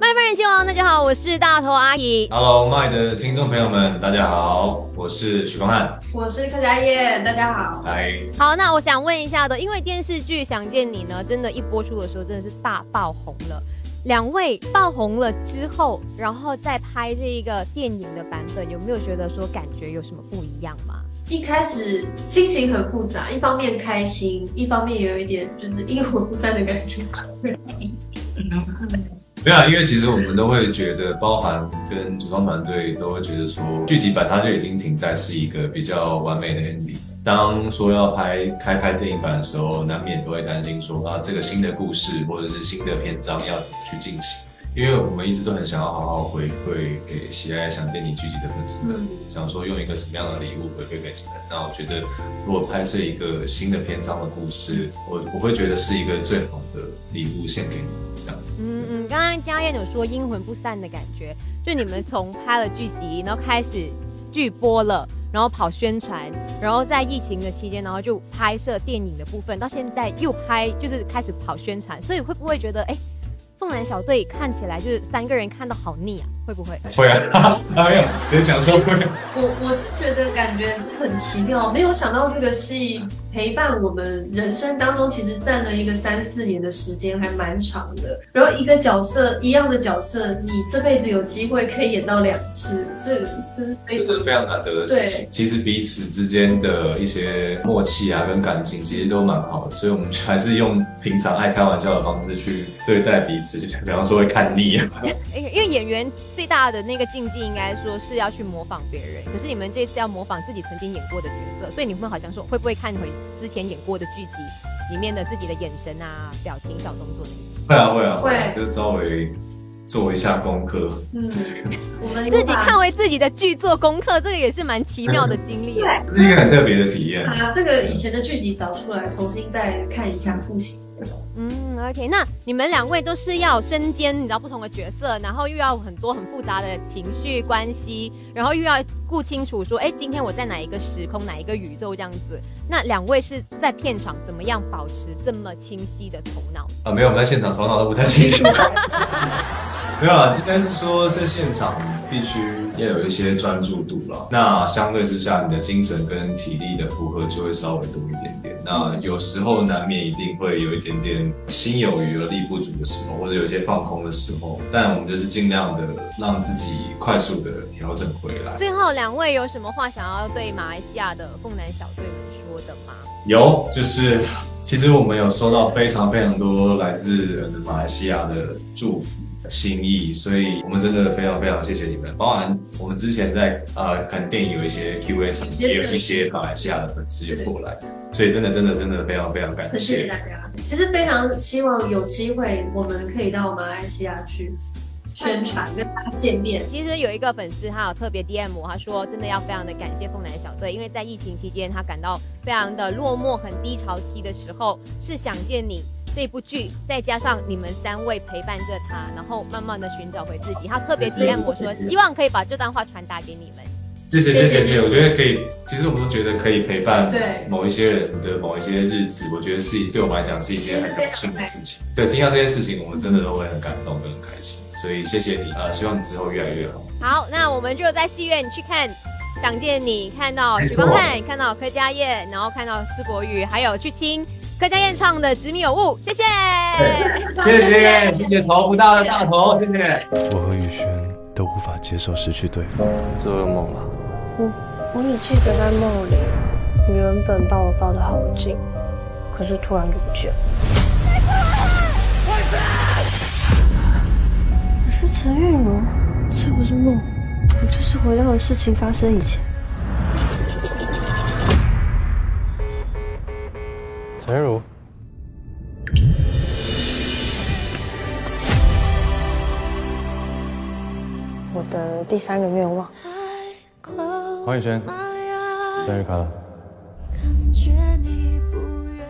麦饭人新王，大家好，我是大头阿姨。Hello，麦的听众朋友们，大家好，我是许光汉。我是柯佳燕，大家好。嗨，好，那我想问一下的，因为电视剧《想见你》呢，真的，一播出的时候真的是大爆红了。两位爆红了之后，然后再拍这一个电影的版本，有没有觉得说感觉有什么不一样吗？一开始心情很复杂，一方面开心，一方面也有一点就是阴魂不散的感觉。没有啊，因为其实我们都会觉得，包含跟主创团队都会觉得说，剧集版它就已经停在是一个比较完美的 ending。当说要拍开拍电影版的时候，难免都会担心说啊，这个新的故事或者是新的篇章要怎么去进行。因为我们一直都很想要好好回馈给喜爱《想见你》剧集的粉丝们，嗯想说用一个什么样的礼物回馈给你们。那我觉得，如果拍摄一个新的篇章的故事，我我会觉得是一个最好的礼物献给你们这样子。嗯嗯，刚刚嘉燕有说阴魂不散的感觉，就你们从拍了剧集，然后开始剧播了，然后跑宣传，然后在疫情的期间，然后就拍摄电影的部分，到现在又拍，就是开始跑宣传，所以会不会觉得，哎，凤男小队看起来就是三个人看到好腻啊？会不会？会啊，没有，直接讲说会。我我是觉得感觉是很奇妙，没有想到这个戏陪伴我们人生当中，其实占了一个三四年的时间，还蛮长的。然后一个角色一样的角色，你这辈子有机会可以演到两次，这这是非常这是非常难得的事情。其实彼此之间的一些默契啊，跟感情其实都蛮好的，所以我们还是用平常爱开玩笑的方式去对待彼此，就比方说会看腻啊。因为因为演员最大的那个禁忌应该说是要去模仿别人，可是你们这次要模仿自己曾经演过的角色，所以你们好像说会不会看回之前演过的剧集里面的自己的眼神啊、表情、小动作那些？会啊会啊会啊，就稍微做一下功课。嗯，我们自己看为自己的剧做功课，这个也是蛮奇妙的经历。对，这是一个很特别的体验。啊这个以前的剧集找出来，重新再看一下，复习。嗯，OK，那你们两位都是要身兼你知道不同的角色，然后又要很多很复杂的情绪关系，然后又要顾清楚说，哎，今天我在哪一个时空、哪一个宇宙这样子。那两位是在片场怎么样保持这么清晰的头脑？啊，没有，我们在现场头脑都不太清楚。没有啊，应该是说在现场必须要有一些专注度了。那相对之下，你的精神跟体力的负荷就会稍微多一点点。那有时候难免一定会有一点点心有余而力不足的时候，或者有一些放空的时候。但我们就是尽量的让自己快速的调整回来。最后两位有什么话想要对马来西亚的凤南小队们说的吗？有，就是其实我们有收到非常非常多来自呃马来西亚的祝福。心意，所以我们真的非常非常谢谢你们。包含我们之前在呃看电影有一些 Q&A 场，也有一些马来西亚的粉丝也过来，所以真的真的真的非常非常感谢谢谢。大家。其实非常希望有机会，我们可以到马来西亚去宣传，跟大家见面。其实有一个粉丝，他有特别 DM 我，他说真的要非常的感谢凤男小队，因为在疫情期间，他感到非常的落寞、很低潮期的时候，是想见你这部剧，再加上你们三位陪伴着他，然后慢慢的寻找回自己。他特别体谅我说，希望可以把这段话传达给你们。谢谢谢谢，我觉得可以。其实我们都觉得可以陪伴某一些人的某一些日子，我觉得是对我们来讲是一件很高兴的事情。对，听到这件事情，我们真的都会很感动，很开心。所以谢谢你，呃，希望你之后越来越好。好，那我们就在戏院去看《想见你》，看到许光汉，看到柯佳燕，然后看到施国宇，还有去听。柯佳燕唱的《执迷有误》，谢谢。谢谢谢谢头不大的大头，谢谢。我和宇轩都无法接受失去对方。做噩梦了。我我只记得在梦里，你原本把我抱得好紧，可是突然就不见了。我是陈韵如，这不是梦，我就是回到了事情发生以前。陈如，我的第三个愿望。黄宇轩，生日快乐！感觉你不远。